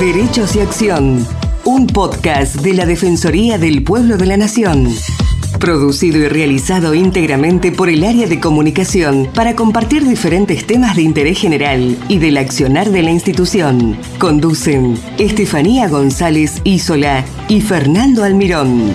Derechos y Acción, un podcast de la Defensoría del Pueblo de la Nación. Producido y realizado íntegramente por el área de comunicación para compartir diferentes temas de interés general y del accionar de la institución. Conducen Estefanía González Isola y Fernando Almirón.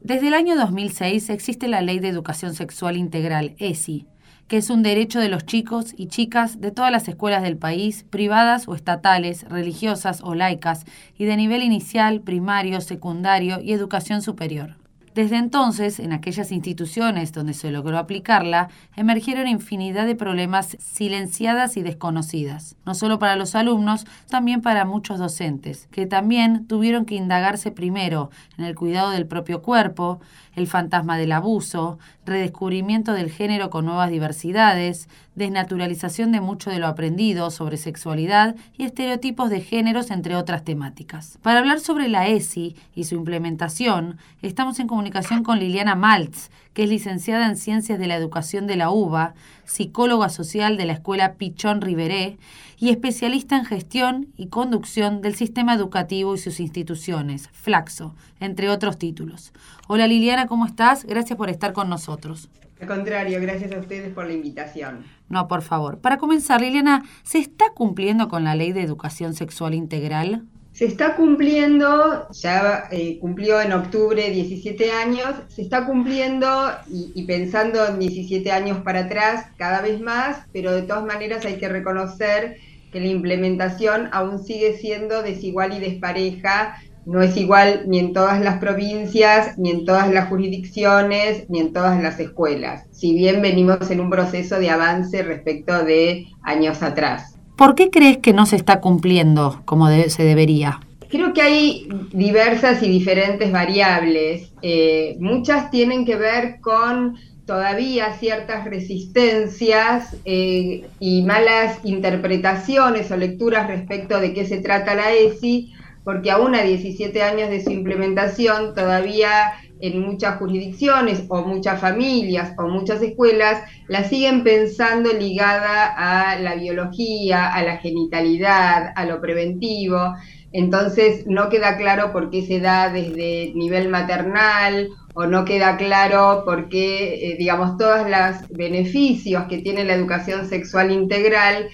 Desde el año 2006 existe la Ley de Educación Sexual Integral, ESI, que es un derecho de los chicos y chicas de todas las escuelas del país, privadas o estatales, religiosas o laicas, y de nivel inicial, primario, secundario y educación superior. Desde entonces, en aquellas instituciones donde se logró aplicarla, emergieron infinidad de problemas silenciadas y desconocidas, no solo para los alumnos, también para muchos docentes, que también tuvieron que indagarse primero en el cuidado del propio cuerpo, el fantasma del abuso, redescubrimiento del género con nuevas diversidades, desnaturalización de mucho de lo aprendido sobre sexualidad y estereotipos de géneros, entre otras temáticas. Para hablar sobre la ESI y su implementación, estamos en comunicación con Liliana Maltz, que es licenciada en Ciencias de la Educación de la UBA, psicóloga social de la Escuela Pichón Riveré y especialista en gestión y conducción del sistema educativo y sus instituciones, Flaxo, entre otros títulos. Hola Liliana, ¿cómo estás? Gracias por estar con nosotros. Al contrario, gracias a ustedes por la invitación. No, por favor. Para comenzar, Liliana, ¿se está cumpliendo con la ley de educación sexual integral? Se está cumpliendo, ya eh, cumplió en octubre 17 años, se está cumpliendo y, y, pensando en 17 años para atrás cada vez más, pero de todas maneras hay que reconocer que la implementación aún sigue siendo desigual y despareja, no es igual ni en todas las provincias, ni en todas las jurisdicciones, ni en todas las escuelas, si bien venimos en un proceso de avance respecto de años atrás. ¿Por qué crees que no se está cumpliendo como se debería? Creo que hay diversas y diferentes variables. Eh, muchas tienen que ver con todavía ciertas resistencias eh, y malas interpretaciones o lecturas respecto de qué se trata la ESI, porque aún a 17 años de su implementación todavía en muchas jurisdicciones o muchas familias o muchas escuelas la siguen pensando ligada a la biología, a la genitalidad, a lo preventivo. Entonces no queda claro por qué se da desde nivel maternal o no queda claro por qué, eh, digamos, todos los beneficios que tiene la educación sexual integral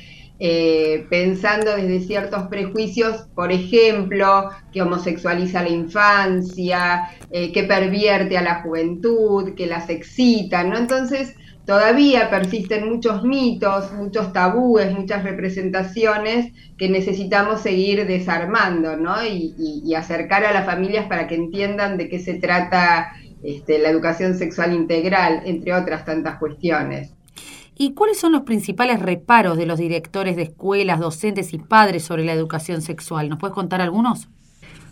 eh, pensando desde ciertos prejuicios, por ejemplo, que homosexualiza la infancia, eh, que pervierte a la juventud, que las excita, ¿no? Entonces, todavía persisten muchos mitos, muchos tabúes, muchas representaciones que necesitamos seguir desarmando, ¿no? Y, acercar a las familias para que entiendan de qué se trata este, la educación sexual integral, entre otras tantas cuestiones. ¿Y cuáles son los principales reparos de los directores de escuelas, docentes y padres sobre la educación sexual? ¿Nos puedes contar algunos?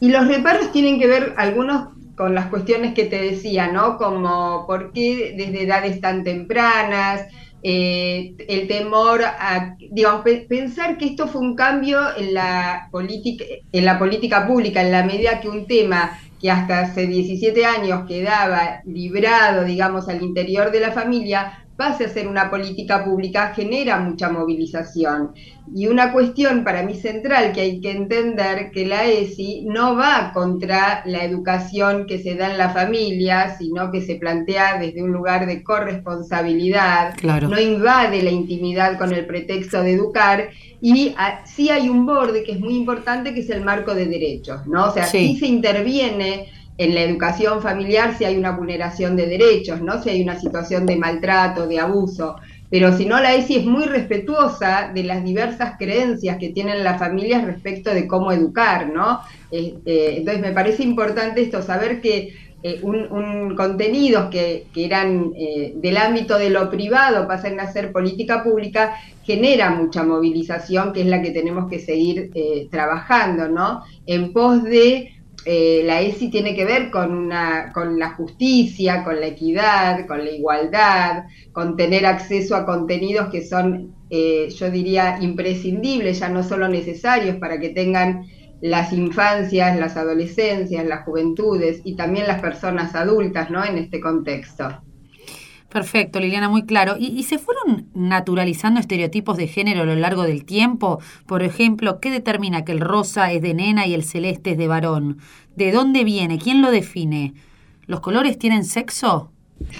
Y los reparos tienen que ver algunos con las cuestiones que te decía, ¿no? Como por qué desde edades tan tempranas, eh, el temor a, digamos, pensar que esto fue un cambio en la en la política pública, en la medida que un tema que hasta hace 17 años quedaba librado, digamos, al interior de la familia, pase a ser una política pública genera mucha movilización. Y una cuestión para mí central que hay que entender que la ESI no va contra la educación que se da en la familia, sino que se plantea desde un lugar de corresponsabilidad, no invade la intimidad con el pretexto de educar y ah, sí hay un borde que es muy importante que es el marco de derechos, ¿no? O sea, sí se interviene en la educación familiar si hay una vulneración de derechos, ¿no? Si hay una situación de maltrato, de abuso. Pero si no, la ESI es muy respetuosa de las diversas creencias que tienen las familias respecto de cómo educar, ¿no? Este, entonces me parece importante esto, saber que eh, un, contenidos que, eran eh, del ámbito de lo privado pasan a ser política pública, genera mucha movilización, que es la que tenemos que seguir eh, trabajando, ¿no? En pos de eh, la ESI tiene que ver con, una, con la justicia, con la equidad, con la igualdad, con tener acceso a contenidos que son, eh, yo diría, imprescindibles, ya no solo necesarios para que tengan las infancias, las adolescencias, las juventudes y también las personas adultas ¿no? en este contexto. Perfecto, Liliana, muy claro. ¿Y, se fueron naturalizando estereotipos de género a lo largo del tiempo? Por ejemplo, ¿qué determina que el rosa es de nena y el celeste es de varón? ¿De dónde viene? ¿Quién lo define? ¿Los colores tienen sexo?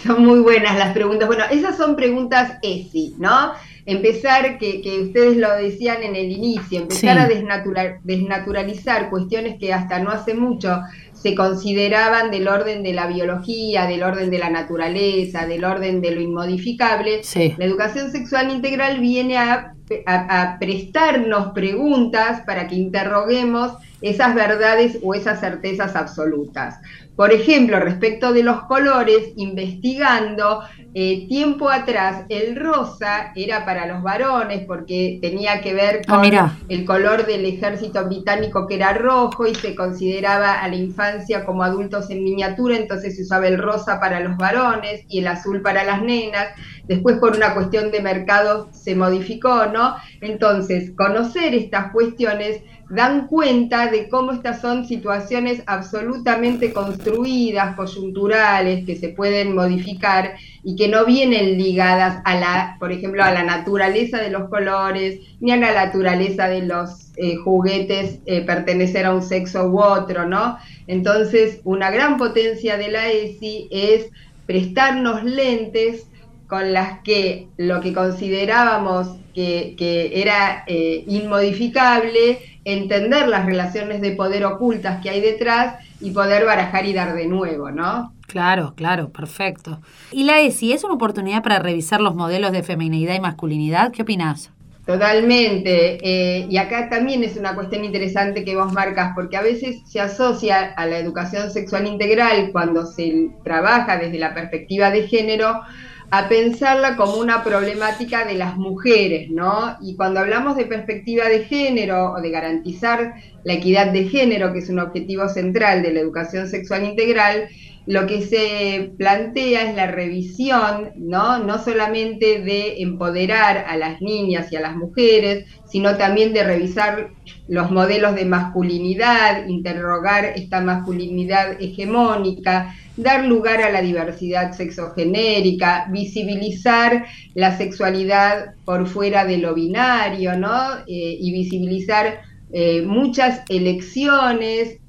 Son muy buenas las preguntas. Bueno, esas son preguntas ESI, ¿no? Empezar, que, ustedes lo decían en el inicio, empezar a desnaturalizar cuestiones que hasta no hace mucho se consideraban del orden de la biología, del orden de la naturaleza, del orden de lo inmodificable, la educación sexual integral viene a, a, prestarnos preguntas para que interroguemos esas verdades o esas certezas absolutas. Por ejemplo, respecto de los colores, investigando, eh, tiempo atrás el rosa era para los varones porque tenía que ver ah, con el color del ejército británico que era rojo y se consideraba a la infancia como adultos en miniatura, entonces se usaba el rosa para los varones y el azul para las nenas. Después por una cuestión de mercado se modificó, ¿no? Entonces, conocer estas cuestiones dan cuenta de cómo estas son situaciones absolutamente construidas, coyunturales, que se pueden modificar y que no vienen ligadas a la, por ejemplo, a la naturaleza de los colores, ni a la naturaleza de los eh, juguetes eh, pertenecer a un sexo u otro, ¿no? Entonces, una gran potencia de la ESI es prestarnos lentes con las que lo que considerábamos que, era eh, inmodificable, entender las relaciones de poder ocultas que hay detrás y poder barajar y dar de nuevo, ¿no? Claro, claro, perfecto. ¿Y la ESI es una oportunidad para revisar los modelos de feminidad y masculinidad? ¿Qué opinás? Totalmente. Eh, y acá también es una cuestión interesante que vos marcas, porque a veces se asocia a la educación sexual integral cuando se trabaja desde la perspectiva de género a pensarla como una problemática de las mujeres, ¿no? Y cuando hablamos de perspectiva de género o de garantizar la equidad de género, que es un objetivo central de la educación sexual integral, lo que se plantea es la revisión, ¿no? No solamente de empoderar a las niñas y a las mujeres, sino también de revisar los modelos de masculinidad, interrogar esta masculinidad hegemónica, dar lugar a la diversidad sexogenérica, visibilizar la sexualidad por fuera de lo binario, ¿no? Eh, y visibilizar eh, muchas elecciones,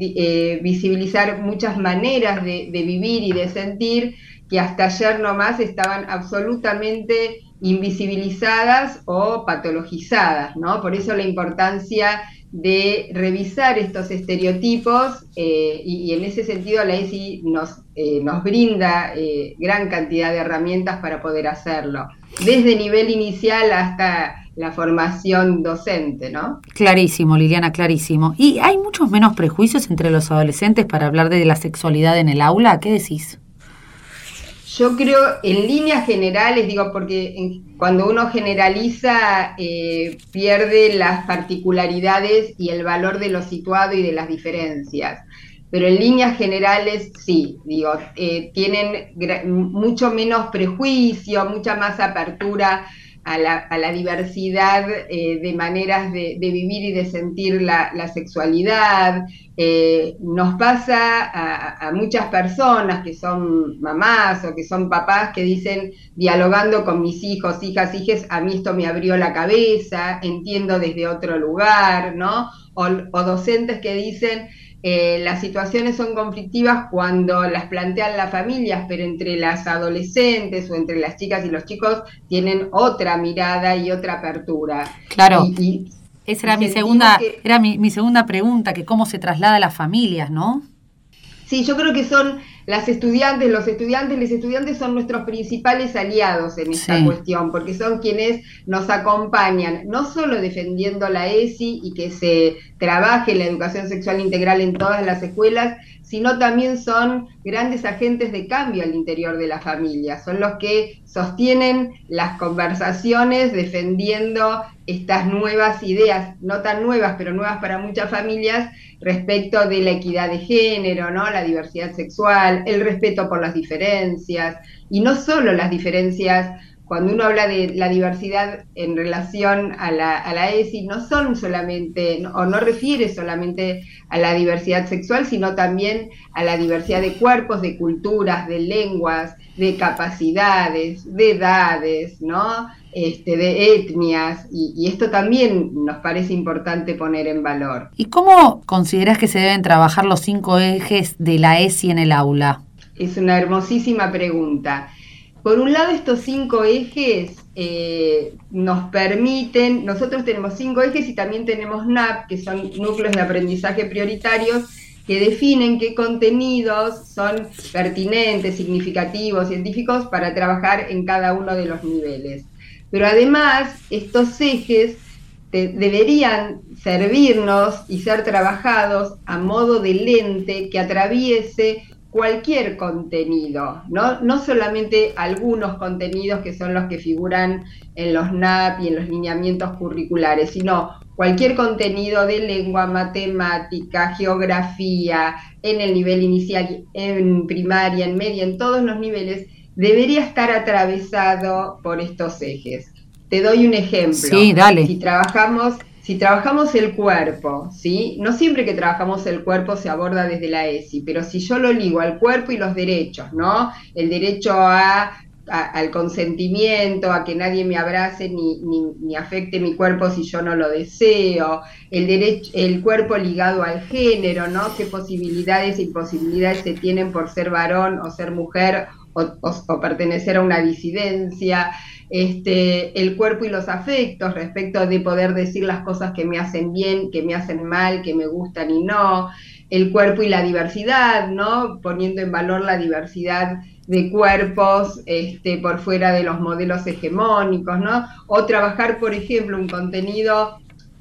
eh, visibilizar muchas maneras de, vivir y de sentir que hasta ayer nomás estaban absolutamente invisibilizadas o patologizadas, ¿no? Por eso la importancia de revisar estos estereotipos eh, y, en ese sentido la ESI nos, nos brinda gran cantidad de herramientas para poder hacerlo, desde nivel inicial hasta la formación docente, ¿no? Clarísimo, Liliana, clarísimo. ¿Y hay muchos menos prejuicios entre los adolescentes para hablar de la sexualidad en el aula? ¿Qué decís? Yo creo, en líneas generales, digo, porque cuando uno generaliza, eh, pierde las particularidades y el valor de lo situado y de las diferencias. Pero en líneas generales, sí, digo, eh, tienen mucho menos prejuicio, mucha más apertura a la, diversidad eh, de maneras de, vivir y de sentir la, sexualidad. Eh, nos pasa a, muchas personas que son mamás o que son papás que dicen, dialogando con mis hijos, hijas, hijes, a mí esto me abrió la cabeza, entiendo desde otro lugar, ¿no? o docentes que dicen, eh, las situaciones son conflictivas cuando las plantean las familias, pero entre las adolescentes o entre las chicas y los chicos tienen otra mirada y otra apertura. Claro. esa era mi segunda, era mi, mi segunda pregunta, que cómo se traslada a las familias, ¿no? Sí, yo creo que son las estudiantes, los estudiantes, los estudiantes son nuestros principales aliados en esta cuestión, porque son quienes nos acompañan, no solo defendiendo la ESI y que se trabaje la educación sexual integral en todas las escuelas, sino también son grandes agentes de cambio al interior de la familia, son los que sostienen las conversaciones defendiendo estas nuevas ideas, no tan nuevas, pero nuevas para muchas familias, respecto de la equidad de género, ¿no? la diversidad sexual, el respeto por las diferencias, y no solo las diferencias cuando uno habla de la diversidad en relación a la, a la ESI, no son solamente, o no refiere solamente a la diversidad sexual, sino también a la diversidad de cuerpos, de culturas, de lenguas, de capacidades, de edades, ¿no? Este, de etnias, y, y, esto también nos parece importante poner en valor. ¿Y cómo consideras que se deben trabajar los cinco ejes de la ESI en el aula? Es una hermosísima pregunta. Por un lado, estos cinco ejes eh, nos permiten, nosotros tenemos cinco ejes y también tenemos NAP, que son núcleos de aprendizaje prioritarios, que definen qué contenidos son pertinentes, significativos, científicos para trabajar en cada uno de los niveles. Pero además, estos ejes deberían servirnos y ser trabajados a modo de lente que atraviese cualquier contenido, ¿no? no solamente algunos contenidos que son los que figuran en los NAP y en los lineamientos curriculares, sino cualquier contenido de lengua, matemática, geografía, en el nivel inicial, en primaria, en media, en todos los niveles, debería estar atravesado por estos ejes. Te doy un ejemplo. Sí, dale. Si trabajamos si trabajamos el cuerpo, ¿sí? No siempre que trabajamos el cuerpo se aborda desde la ESI, pero si yo lo ligo al cuerpo y los derechos, ¿no? El derecho a, al consentimiento, a que nadie me abrace ni, ni, afecte mi cuerpo si yo no lo deseo, el, derecho, el cuerpo ligado al género, ¿no? Qué posibilidades e imposibilidades se tienen por ser varón o ser mujer o, pertenecer a una disidencia este, el cuerpo y los afectos respecto de poder decir las cosas que me hacen bien, que me hacen mal, que me gustan y no, el cuerpo y la diversidad, ¿no? Poniendo en valor la diversidad de cuerpos este, por fuera de los modelos hegemónicos, ¿no? O trabajar, por ejemplo, un contenido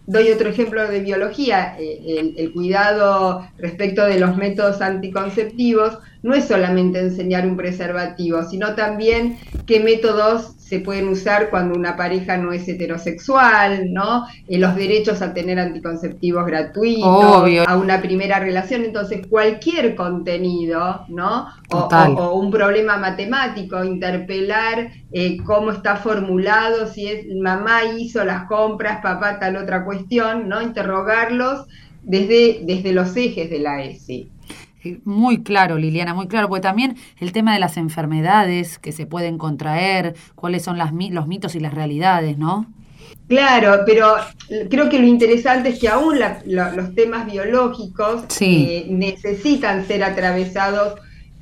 Doy otro ejemplo de biología, eh, el, cuidado respecto de los métodos anticonceptivos no es solamente enseñar un preservativo, sino también qué métodos se pueden usar cuando una pareja no es heterosexual, ¿no? Eh, los derechos a tener anticonceptivos gratuitos, a una primera relación. Entonces, cualquier contenido, ¿no? O, un problema matemático, interpelar eh, cómo está formulado, si es mamá hizo las compras, papá tal otra cuestión, ¿no? Interrogarlos desde, desde los ejes de la ESI. Muy claro, Liliana, muy claro, porque también el tema de las enfermedades que se pueden contraer, cuáles son las, los mitos y las realidades, ¿no? Claro, pero creo que lo interesante es que aún los temas biológicos eh, necesitan ser atravesados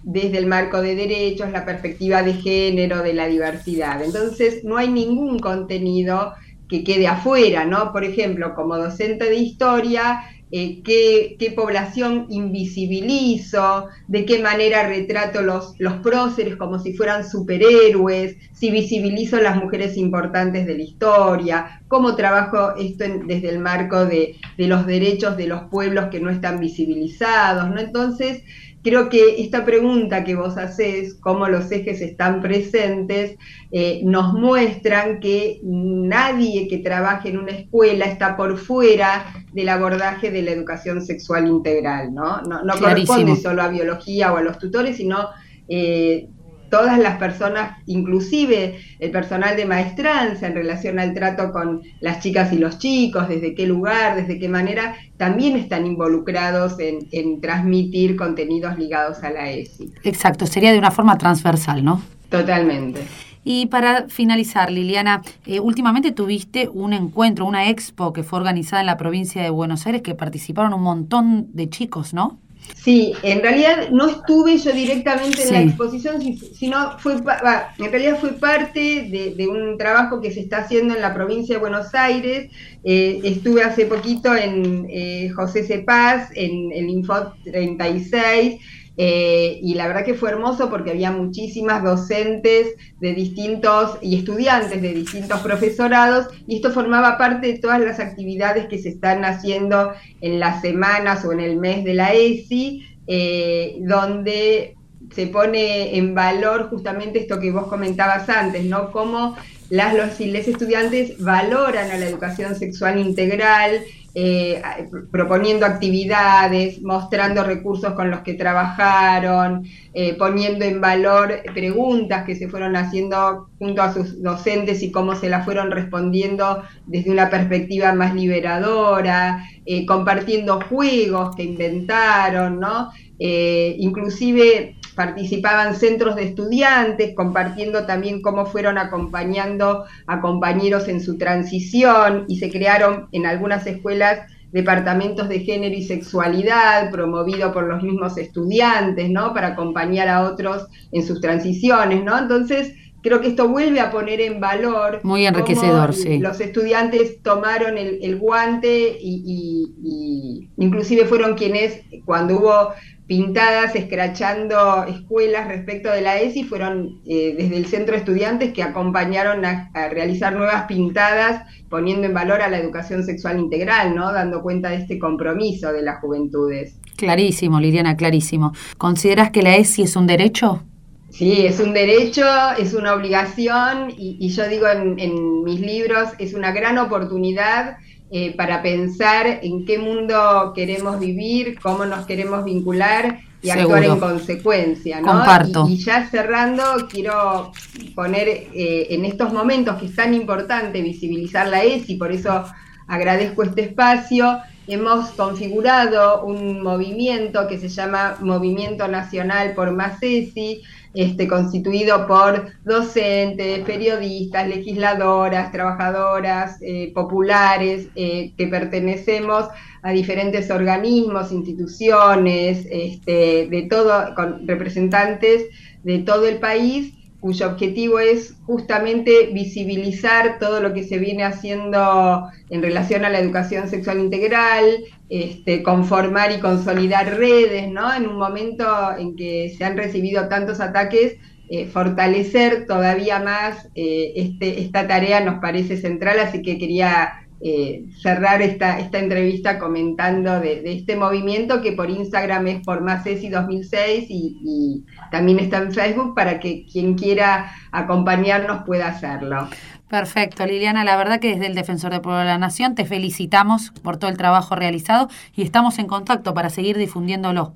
desde el marco de derechos, la perspectiva de género, de la diversidad. Entonces, no hay ningún contenido que quede afuera, ¿no? Por ejemplo, como docente de historia, eh, qué, población invisibilizo, de qué manera retrato los, los próceres como si fueran superhéroes, si visibilizo las mujeres importantes de la historia, cómo trabajo esto desde el marco de, de, los derechos de los pueblos que no están visibilizados, ¿no? Entonces, creo que esta pregunta que vos haces, cómo los ejes están presentes, eh, nos muestran que nadie que trabaje en una escuela está por fuera del abordaje de la educación sexual integral, ¿no? No, no corresponde solo a biología o a los tutores, sino eh, todas las personas, inclusive el personal de maestranza en relación al trato con las chicas y los chicos, desde qué lugar, desde qué manera, también están involucrados en, transmitir contenidos ligados a la ESI. Exacto, sería de una forma transversal, ¿no? Totalmente. Y para finalizar, Liliana, eh, últimamente tuviste un encuentro, una expo que fue organizada en la provincia de Buenos Aires, que participaron un montón de chicos, ¿no? Sí, en realidad no estuve yo directamente en la exposición, sino fue, en realidad fue parte de, un trabajo que se está haciendo en la provincia de Buenos Aires. Eh, estuve hace poquito en eh, José Cepaz, en el Info 36, eh, y la verdad que fue hermoso porque había muchísimas docentes de distintos y estudiantes de distintos profesorados y esto formaba parte de todas las actividades que se están haciendo en las semanas o en el mes de la ESI, eh, donde se pone en valor justamente esto que vos comentabas antes, ¿no? Cómo las, los y estudiantes valoran a la educación sexual integral, eh, proponiendo actividades, mostrando recursos con los que trabajaron, eh, poniendo en valor preguntas que se fueron haciendo junto a sus docentes y cómo se las fueron respondiendo desde una perspectiva más liberadora, eh, compartiendo juegos que inventaron, ¿no? inclusive participaban centros de estudiantes, compartiendo también cómo fueron acompañando a compañeros en su transición y se crearon en algunas escuelas departamentos de género y sexualidad promovido por los mismos estudiantes, ¿no? Para acompañar a otros en sus transiciones, ¿no? Entonces, creo que esto vuelve a poner en valor. Muy enriquecedor, sí. Los estudiantes tomaron el, guante y, y, inclusive fueron quienes, cuando hubo pintadas escrachando escuelas respecto de la ESI fueron eh, desde el centro de estudiantes que acompañaron a, realizar nuevas pintadas poniendo en valor a la educación sexual integral, ¿no? Dando cuenta de este compromiso de las juventudes. Clarísimo, Liliana, clarísimo. ¿Consideras que la ESI es un derecho? Sí, es un derecho, es una obligación y, yo digo en mis libros, es una gran oportunidad eh, para pensar en qué mundo queremos vivir, cómo nos queremos vincular y actuar en consecuencia. ¿no? Comparto. Y, ya cerrando, quiero poner eh, en estos momentos que es tan importante visibilizar la ESI, por eso agradezco este espacio. Hemos configurado un movimiento que se llama Movimiento Nacional por Más ESI, este, constituido por docentes, periodistas, legisladoras, trabajadoras eh, populares eh, que pertenecemos a diferentes organismos, instituciones, este, de todo, con representantes de todo el país cuyo objetivo es justamente visibilizar todo lo que se viene haciendo en relación a la educación sexual integral, este, conformar y consolidar redes, ¿no? En un momento en que se han recibido tantos ataques, eh, fortalecer todavía más eh, este, esta tarea nos parece central, así que quería eh, cerrar esta, esta entrevista comentando de, este movimiento que por Instagram es por más ESI 2006 y, también está en Facebook para que quien quiera acompañarnos pueda hacerlo. Perfecto, Liliana, la verdad que desde el Defensor del Pueblo de la Nación te felicitamos por todo el trabajo realizado y estamos en contacto para seguir difundiéndolo.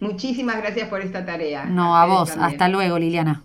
Muchísimas gracias por esta tarea. No, a, vos. Hasta luego, Liliana.